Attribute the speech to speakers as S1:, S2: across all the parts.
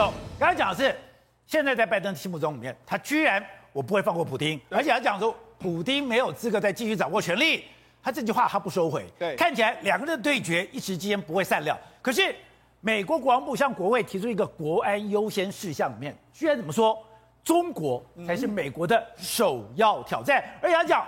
S1: 走。刚才讲的是，现在在拜登心目中里面，他居然我不会放过普丁，而且他讲说普丁没有资格再继续掌握权力。他这句话他不收回。
S2: 对，
S1: 看起来两个人的对决一时之间不会散了。可是美国国防部向国会提出一个国安优先事项里面，居然怎么说？中国才是美国的首要挑战，而且他讲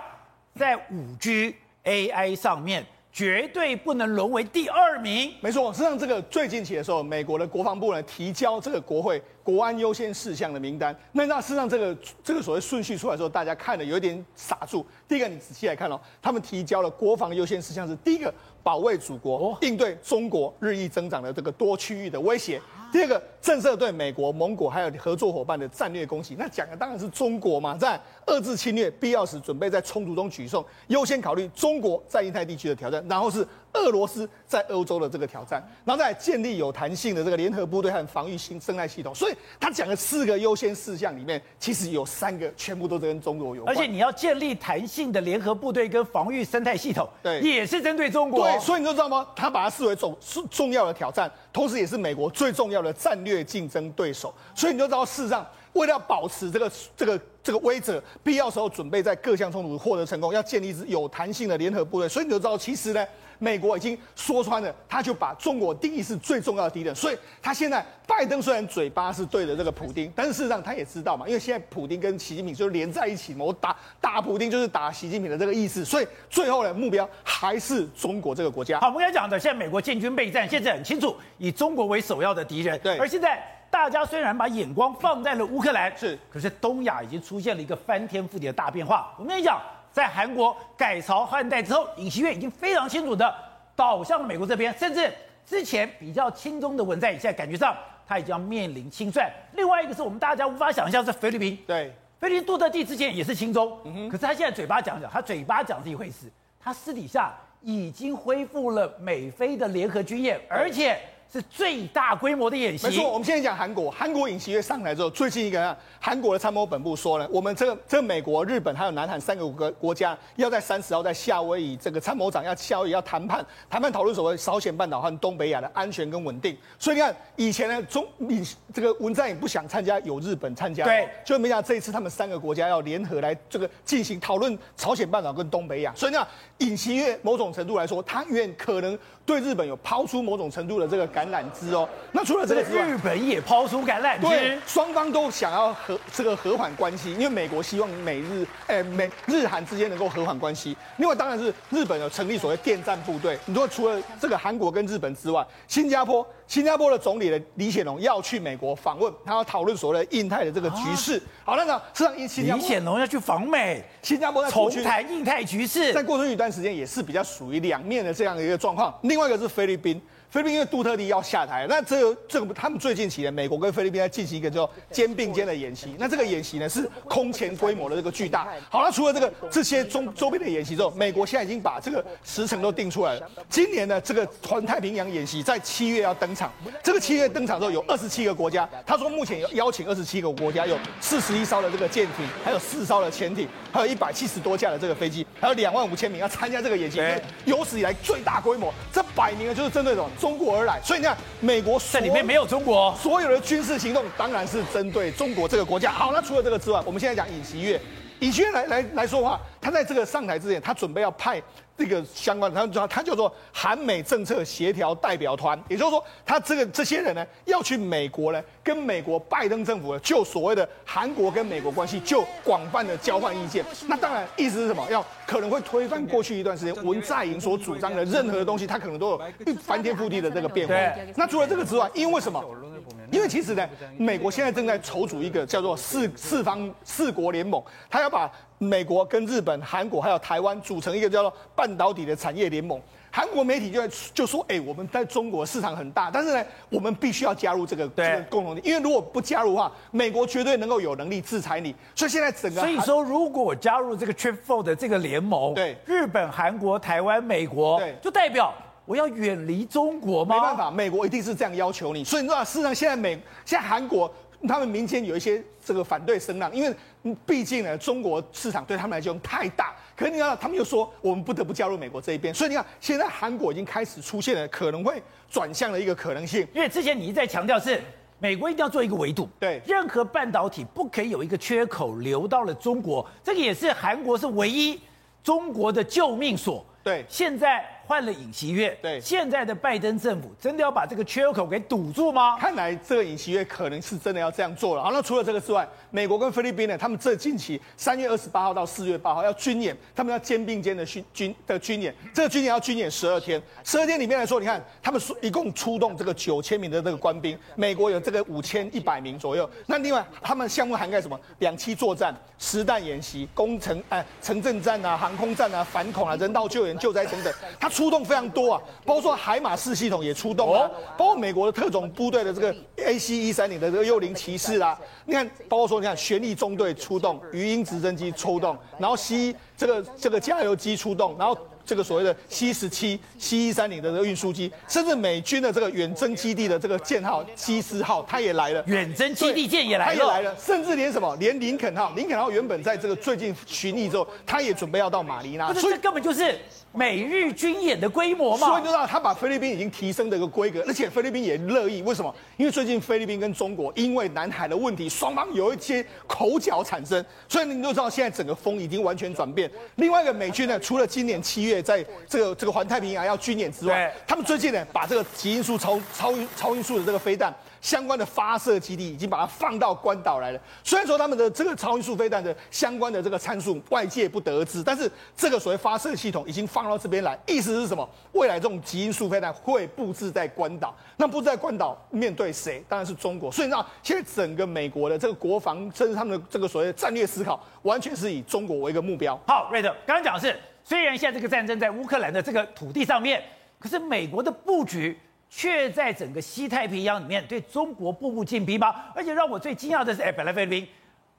S1: 在五 G AI 上面。绝对不能沦为第二名。
S2: 没错，实际上这个最近期的时候，美国的国防部呢提交这个国会国安优先事项的名单。那那事实上这个这个所谓顺序出来的时候，大家看的有一点傻住。第一个，你仔细来看哦，他们提交了国防优先事项是第一个，保卫祖国，应对中国日益增长的这个多区域的威胁。第二个，震慑对美国、蒙古还有合作伙伴的战略攻击。那讲的当然是中国嘛，在遏制侵略，必要时准备在冲突中取胜，优先考虑中国在印太地区的挑战，然后是俄罗斯在欧洲的这个挑战，然后再建立有弹性的这个联合部队和防御性生态系统。所以他讲的四个优先事项里面，其实有三个全部都是跟中国有关。
S1: 而且你要建立弹性的联合部队跟防御生态系统，
S2: 对，
S1: 也是针对中国。
S2: 对，所以你就知道吗？他把它视为重重重要的挑战，同时也是美国最重要的战略竞争对手。所以你就知道，事实上。为了要保持这个这个这个威慑，必要时候准备在各项冲突获得成功，要建立一支有弹性的联合部队。所以你就知道，其实呢，美国已经说穿了，他就把中国定义是最重要的敌人。所以他现在拜登虽然嘴巴是对着这个普丁，但是事实上他也知道嘛，因为现在普丁跟习近平就连在一起嘛，我打打普丁就是打习近平的这个意思。所以最后的目标还是中国这个国家。
S1: 好，我们刚才讲的，现在美国建军备战，现在很清楚，以中国为首要的敌人。
S2: 对，
S1: 而现在。大家虽然把眼光放在了乌克兰，
S2: 是，
S1: 可是东亚已经出现了一个翻天覆地的大变化。我们也讲，在韩国改朝换代之后，尹锡悦已经非常清楚的倒向了美国这边，甚至之前比较轻中的文在寅，现在感觉上他已经要面临清算。另外一个是我们大家无法想象，是菲律宾。
S2: 对，
S1: 菲律宾杜特地之前也是轻中，
S2: 嗯哼，
S1: 可是他现在嘴巴讲讲，他嘴巴讲是一回事，他私底下已经恢复了美菲的联合军演，而且。是最大规模的演习。
S2: 没错，我们现在讲韩国，韩国尹锡悦上来之后，最近一个韩国的参谋本部说了，我们这个这个美国、日本还有南韩三个国国家，要在三十号在夏威夷，这个参谋长要夏威夷要谈判，谈判讨论所谓朝鲜半岛和东北亚的安全跟稳定。所以你看，以前呢，中你这个文在寅不想参加，有日本参加，
S1: 对，
S2: 就没想到这一次他们三个国家要联合来这个进行讨论朝鲜半岛跟东北亚。所以呢，尹锡悦某种程度来说，他愿可能对日本有抛出某种程度的这个感。橄榄枝哦，那除了这个之外，
S1: 日本也抛出橄榄枝，
S2: 对，双方都想要和这个和缓关系，因为美国希望美日，哎，美日韩之间能够和缓关系。另外，当然是日本有成立所谓电战部队。你说除了这个韩国跟日本之外，新加坡，新加坡的总理的李显龙要去美国访问，他要讨论所谓的印太的这个局势。好，那个实际上，新加坡
S1: 李显龙要去访美，
S2: 新加坡在
S1: 重谈印太局势，
S2: 在过去一段时间也是比较属于两面的这样的一个状况。另外一个是菲律宾。菲律宾因为杜特蒂要下台，那这这个他们最近期呢，美国跟菲律宾在进行一个叫肩并肩的演习。那这个演习呢是空前规模的这个巨大。好了，除了这个这些中周边的演习之后，美国现在已经把这个时程都定出来了。今年呢，这个环太平洋演习在七月要登场。这个七月登场之后，有二十七个国家。他说目前有邀请二十七个国家，有四十一艘的这个舰艇，还有四艘的潜艇，还有一百七十多架的这个飞机，还有两万五千名要参加这个演习，有史以来最大规模。这摆明了就是针对这种。中国而来，所以你看，美国
S1: 在里面没有中国，
S2: 所有的军事行动当然是针对中国这个国家。好，那除了这个之外，我们现在讲尹锡悦，尹锡悦来来来说话，他在这个上台之前，他准备要派这个相关的，他叫他叫做韩美政策协调代表团，也就是说，他这个这些人呢，要去美国呢，跟美国拜登政府呢，就所谓的韩国跟美国关系，就广泛的交换意见。那当然，意思是什么？要可能会推翻过去一段时间文在寅所主张的任何的东西，他可能都有翻天覆地的这个变化。那除了这个之外，因为什么？因为其实呢，美国现在正在筹组一个叫做四四方四国联盟，他要把美国跟日本、韩国还有台湾组成一个叫做半导体的产业联盟。韩国媒体就在就说：“哎，我们在中国市场很大，但是呢，我们必须要加入这个这个共同体，因为如果不加入的话，美国绝对能够有能力制裁你。所以现在整个……
S1: 所以说，如果我加入这个 Trip Four 的这个联盟，
S2: 对
S1: 日本、韩国、台湾、美国，
S2: 对，
S1: 就代表。”我要远离中国吗？
S2: 没办法，美国一定是这样要求你。所以你知道，事实上现在美现在韩国他们民间有一些这个反对声浪，因为毕竟呢，中国市场对他们来讲太大。可是你知道，他们又说我们不得不加入美国这一边。所以你看，现在韩国已经开始出现了可能会转向的一个可能性。
S1: 因为之前你一再强调是。美国一定要做一个围堵，
S2: 对，
S1: 任何半导体不可以有一个缺口流到了中国，这个也是韩国是唯一中国的救命所。
S2: 对，
S1: 现在。换了尹锡悦，
S2: 对，
S1: 现在的拜登政府真的要把这个缺口给堵住吗？
S2: 看来这个尹锡悦可能是真的要这样做了。好，那除了这个之外，美国跟菲律宾呢，他们这近期三月二十八号到四月八号要军演，他们要肩并肩的训军的军演，这个军演要军演十二天，十二天里面来说，你看他们一共出动这个九千名的这个官兵，美国有这个五千一百名左右。那另外他们项目涵盖什么？两栖作战、实弹演习、工程哎城镇战啊、航空战啊、反恐啊、人道救援、救灾等等，他。出动非常多啊，包括说海马式系统也出动啊，包括美国的特种部队的这个 AC 一三零的这个幽灵骑士啊，你看，包括说你看旋翼中队出动，鱼鹰直升机出动，然后 C 这个这个加油机出动，然后这个所谓的 C 十七 C 一三零的这个运输机，甚至美军的这个远征基地的这个舰号机师号，它也来了，
S1: 远征基地舰也来了，
S2: 它也来了，甚至连什么，连林肯号，林肯号原本在这个最近巡弋之后，它也准备要到马尼拉，
S1: 所以这根本就是。美日军演的规模嘛，
S2: 所以你知道他把菲律宾已经提升的一个规格，而且菲律宾也乐意。为什么？因为最近菲律宾跟中国因为南海的问题，双方有一些口角产生，所以你就知道现在整个风已经完全转变。另外一个美军呢，除了今年七月在这个这个环太平洋要军演之外，他们最近呢把这个极音速超超超音速的这个飞弹。相关的发射基地已经把它放到关岛来了。虽然说他们的这个超音速飞弹的相关的这个参数外界不得知，但是这个所谓发射系统已经放到这边来，意思是什么？未来这种极音速飞弹会布置在关岛。那布置在关岛面对谁？当然是中国。所以你知道，现在整个美国的这个国防，甚至他们的这个所谓的战略思考，完全是以中国为一个目标。
S1: 好，瑞德，刚刚讲的是，虽然现在这个战争在乌克兰的这个土地上面，可是美国的布局。却在整个西太平洋里面对中国步步进逼吗？而且让我最惊讶的是，哎，本来菲律宾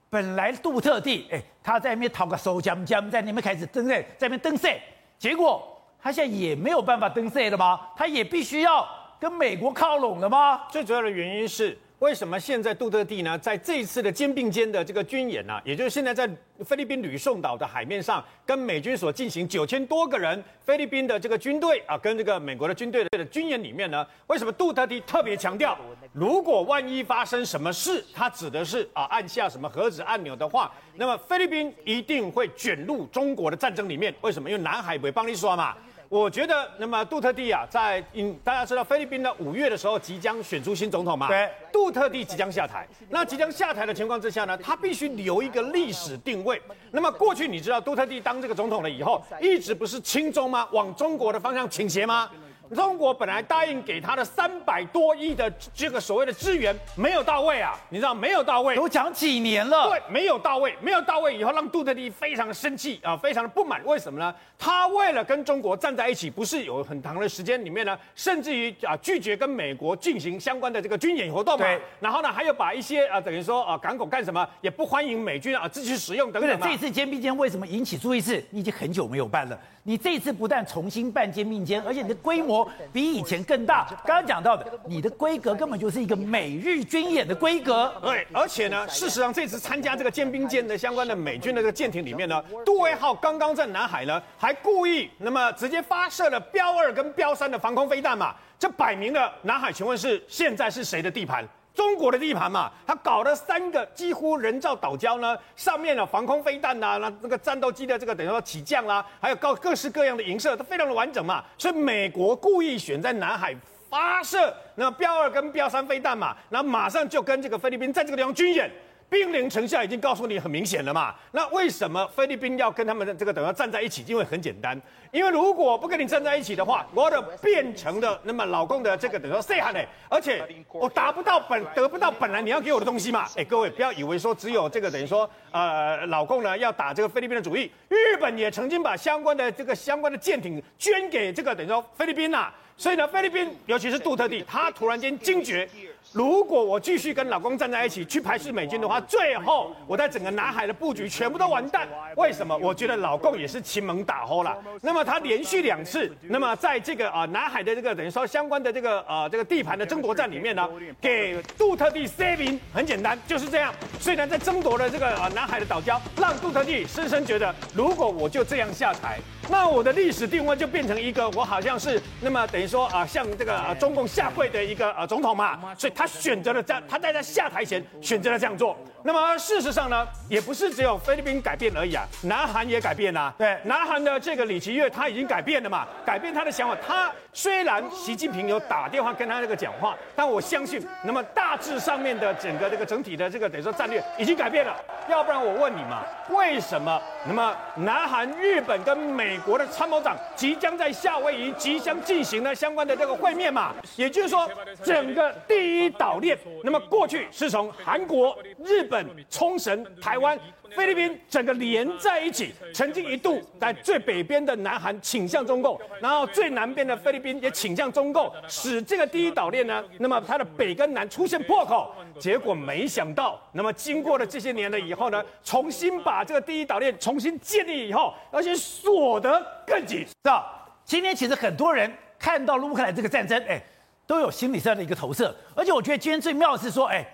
S1: 本来杜特地，哎，他在那边讨个收江江，在那边开始登赛，在那边登赛，结果他现在也没有办法登赛了吗？他也必须要跟美国靠拢了吗？
S3: 最主要的原因是。为什么现在杜特地呢，在这一次的肩并肩的这个军演呢、啊，也就是现在在菲律宾吕宋岛的海面上，跟美军所进行九千多个人菲律宾的这个军队啊，跟这个美国的军队的军演里面呢，为什么杜特地特别强调，如果万一发生什么事，他指的是啊按下什么核子按钮的话，那么菲律宾一定会卷入中国的战争里面。为什么？因为南海不会帮你说嘛。我觉得，那么杜特地啊，在嗯，大家知道菲律宾的五月的时候即将选出新总统嘛？
S1: 对，
S3: 杜特地即将下台。那即将下台的情况之下呢，他必须留一个历史定位。那么过去你知道，杜特地当这个总统了以后，一直不是亲中吗？往中国的方向倾斜吗？中国本来答应给他的三百多亿的这个所谓的资源没有到位啊，你知道没有到位，
S1: 都讲几年了，
S3: 对，没有到位，没有到位以后，让杜特地非常的生气啊，非常的不满。为什么呢？他为了跟中国站在一起，不是有很长的时间里面呢，甚至于啊拒绝跟美国进行相关的这个军演活动嘛。对。然后呢，还有把一些啊等于说啊港口干什么也不欢迎美军啊继续使用等等。
S1: 对，这次肩并肩为什么引起注意？是你已经很久没有办了。你这次不但重新办肩并肩，而且你的规模比以前更大。刚刚讲到的，你的规格根本就是一个美日军演的规格。
S3: 对，而且呢，事实上这次参加这个舰兵舰的相关的美军的这个舰艇里面呢，杜威号刚刚在南海呢，还故意那么直接发射了标二跟标三的防空飞弹嘛，这摆明了南海，请问是现在是谁的地盘？中国的地盘嘛，他搞了三个几乎人造岛礁呢，上面的防空飞弹呐，那那个战斗机的这个等于说起降啦，还有各各式各样的营设，都非常的完整嘛。所以美国故意选在南海发射那标二跟标三飞弹嘛，然后马上就跟这个菲律宾在这个地方军演。兵临城下已经告诉你很明显了嘛？那为什么菲律宾要跟他们的这个等于站在一起？因为很简单，因为如果不跟你站在一起的话，我的变成了那么老共的这个等于说谁喊呢？而且我达不到本得不到本来你要给我的东西嘛？哎，各位不要以为说只有这个等于说呃老共呢要打这个菲律宾的主意，日本也曾经把相关的这个相关的舰艇捐给这个等于说菲律宾呐、所以呢菲律宾尤其是杜特地，他突然间惊觉。如果我继续跟老公站在一起去排斥美军的话，最后我在整个南海的布局全部都完蛋。为什么？我觉得老共也是亲门打吼了。那么他连续两次，那么在这个啊南海的这个等于说相关的这个呃这个地盘的争夺战里面呢，给杜特地 C 名很简单，就是这样。虽然在争夺了这个啊南海的岛礁，让杜特地深深觉得，如果我就这样下台。那我的历史定位就变成一个我好像是那么等于说啊，向这个啊中共下跪的一个呃总统嘛，所以他选择了这样，他在他下台前选择了这样做。那么事实上呢，也不是只有菲律宾改变而已啊，南韩也改变了。对，南韩的这个李奇月他已经改变了嘛，改变他的想法。他虽然习近平有打电话跟他那个讲话，但我相信，那么大致上面的整个这个整体的这个等于说战略已经改变了。要不然我问你嘛，为什么那么南韩、日本跟美美国的参谋长即将在夏威夷即将进行了相关的这个会面嘛？也就是说，整个第一岛链，那么过去是从韩国、日本。冲绳、台湾、菲律宾整个连在一起，曾经一度在最北边的南韩倾向中共，然后最南边的菲律宾也倾向中共，使这个第一岛链呢，那么它的北跟南出现破口。结果没想到，那么经过了这些年了以后呢，重新把这个第一岛链重新建立以后，而且锁得更紧。是吧？今天其实很多人看到乌克兰这个战争，哎，都有心理上的一个投射。而且我觉得今天最妙的是说，哎。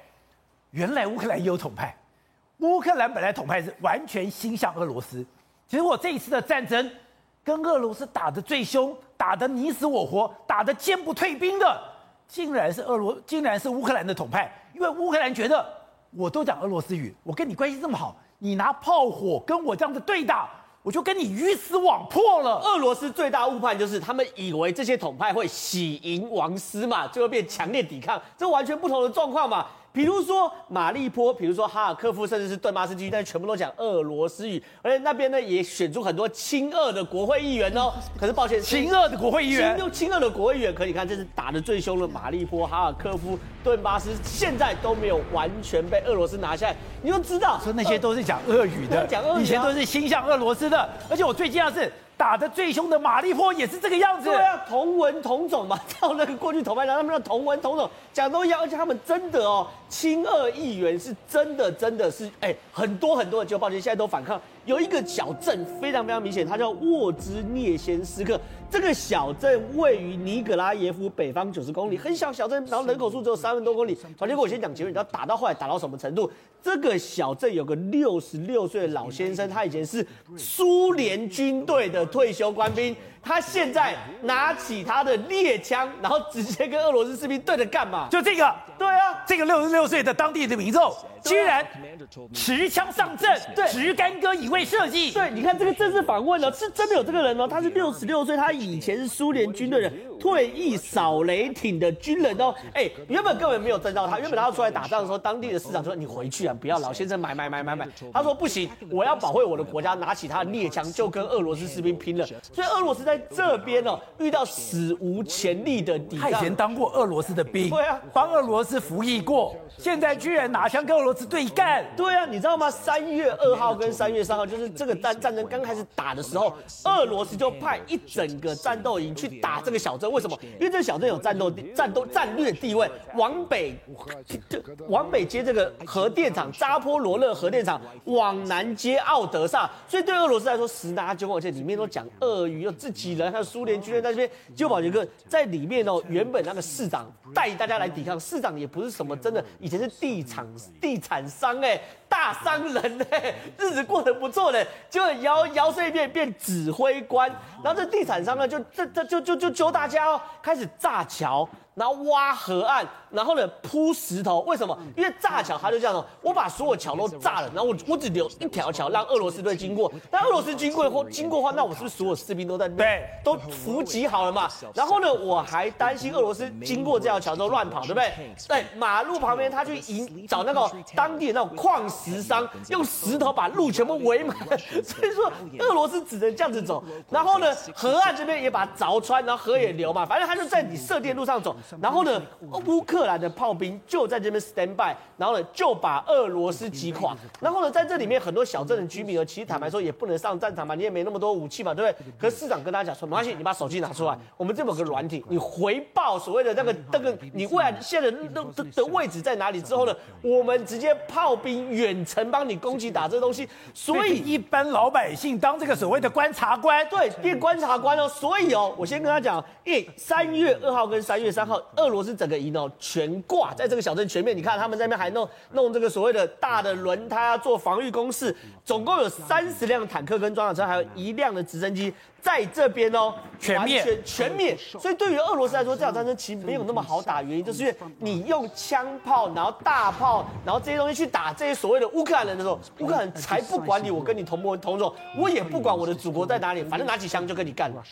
S3: 原来乌克兰也有统派，乌克兰本来统派是完全心向俄罗斯，结果这一次的战争跟俄罗斯打得最凶，打得你死我活，打得坚不退兵的，竟然是俄罗，竟然是乌克兰的统派，因为乌克兰觉得我都讲俄罗斯语，我跟你关系这么好，你拿炮火跟我这样子对打，我就跟你鱼死网破了。
S4: 俄罗斯最大误判就是他们以为这些统派会喜迎王师嘛，就会变强烈抵抗，这完全不同的状况嘛。比如说马利坡，比如说哈尔科夫，甚至是顿巴斯地区，但全部都讲俄罗斯语，而且那边呢也选出很多亲俄的国会议员哦。可是抱歉，
S1: 亲俄的国会议员，
S4: 亲亲俄的国会议员，可你看这是打的最凶的马利坡、哈尔科夫、顿巴斯，现在都没有完全被俄罗斯拿下来。你就知道，
S1: 说那些都是讲俄语的，
S4: 讲俄语，
S1: 以前都是心向俄罗斯的。而且我最惊讶的是。打得最凶的马利坡也是这个样子，
S4: 对啊，同文同种嘛，照那个过去投票，让，他们的同文同种讲都一样，而且他们真的哦，亲俄议员是真的，真的是哎，很多很多的，就抱歉，现在都反抗。有一个小镇非常非常明显，它叫沃兹涅先斯克。这个小镇位于尼格拉耶夫北方九十公里，很小小镇，然后人口数只有三万多公里。好，结果我先讲结论，你知道打到后来打到什么程度？这个小镇有个六十六岁的老先生，他以前是苏联军队的退休官兵。他现在拿起他的猎枪，然后直接跟俄罗斯士兵对着干嘛？
S1: 就这个，
S4: 对啊，
S1: 这个六十六岁的当地的民众居然持枪上阵，对，持干戈以卫社稷。
S4: 对，你看这个政治访问呢，是真的有这个人哦，他是六十六岁，他以前是苏联军队的退役扫雷艇的军人哦。哎，原本根本没有征召他，原本他要出来打仗的时候，当地的市长说：“你回去啊，不要老先生买买买买买。”他说：“不行，我要保卫我的国家，拿起他的猎枪就跟俄罗斯士兵拼了。”所以俄罗斯在这边哦，遇到史无前例的抵抗。
S1: 他以前当过俄罗斯的兵，
S4: 对啊，
S1: 帮俄罗斯服役过，现在居然拿枪跟俄罗斯对干。
S4: 对啊，你知道吗？三月二号跟三月三号，就是这个战战争刚开始打的时候，俄罗斯就派一整个战斗营去打这个小镇。为什么？因为这个小镇有战斗地、战斗战略地位，往北往北接这个核电厂扎波罗热核电厂，往南接奥德萨，所以对俄罗斯来说十拿九稳，而且里面都讲俄语，又自己人。苏联军人在这边，就保一个在里面哦。原本那个市长带大家来抵抗，市长也不是什么真的，以前是地产地产商哎，大商人呢，日子过得不错嘞，结果摇摇身一变变指挥官。然后这地产商呢，就这这就就就教大家哦，开始炸桥。然后挖河岸，然后呢铺石头，为什么？因为炸桥，他就这样，我把所有桥都炸了，然后我我只留一条桥让俄罗斯队经过。但俄罗斯经过以后，经过的话，那我是不是所有士兵都在那边
S1: 对
S4: 都伏击好了嘛？然后呢，我还担心俄罗斯经过这条桥之后乱跑，对不对？对，马路旁边他去引找那个当地的那种矿石石商，用石头把路全部围满。所以说俄罗斯只能这样子走。然后呢，河岸这边也把它凿穿，然后河也流嘛，反正他就在你射电路上走。然后呢，乌克兰的炮兵就在这边 stand by，然后呢就把俄罗斯击垮。然后呢，在这里面很多小镇的居民呢，其实坦白说也不能上战场嘛，你也没那么多武器嘛，对不对？可是市长跟大家讲说，没关系，你把手机拿出来，我们这边有个软体，你回报所谓的那个那个你未来现在的的的位置在哪里之后呢，我们直接炮兵远远程帮你攻击打这东西，所以
S1: 一般老百姓当这个所谓的观察官，
S4: 对，变观察官哦。所以哦，我先跟他讲，因为三月二号跟三月三号，俄罗斯整个营哦全挂在这个小镇全面，你看他们在那边还弄弄这个所谓的大的轮胎啊，做防御工事，总共有三十辆坦克跟装甲车，还有一辆的直升机。在这边哦，
S1: 全面，
S4: 全全灭。所以对于俄罗斯来说，这场战争其实没有那么好打，原因就是因为你用枪炮，然后大炮，然后这些东西去打这些所谓的乌克兰人的时候，乌克兰才不管你，我跟你同不同种，我也不管我的祖国在哪里，反正拿起枪就跟你干了。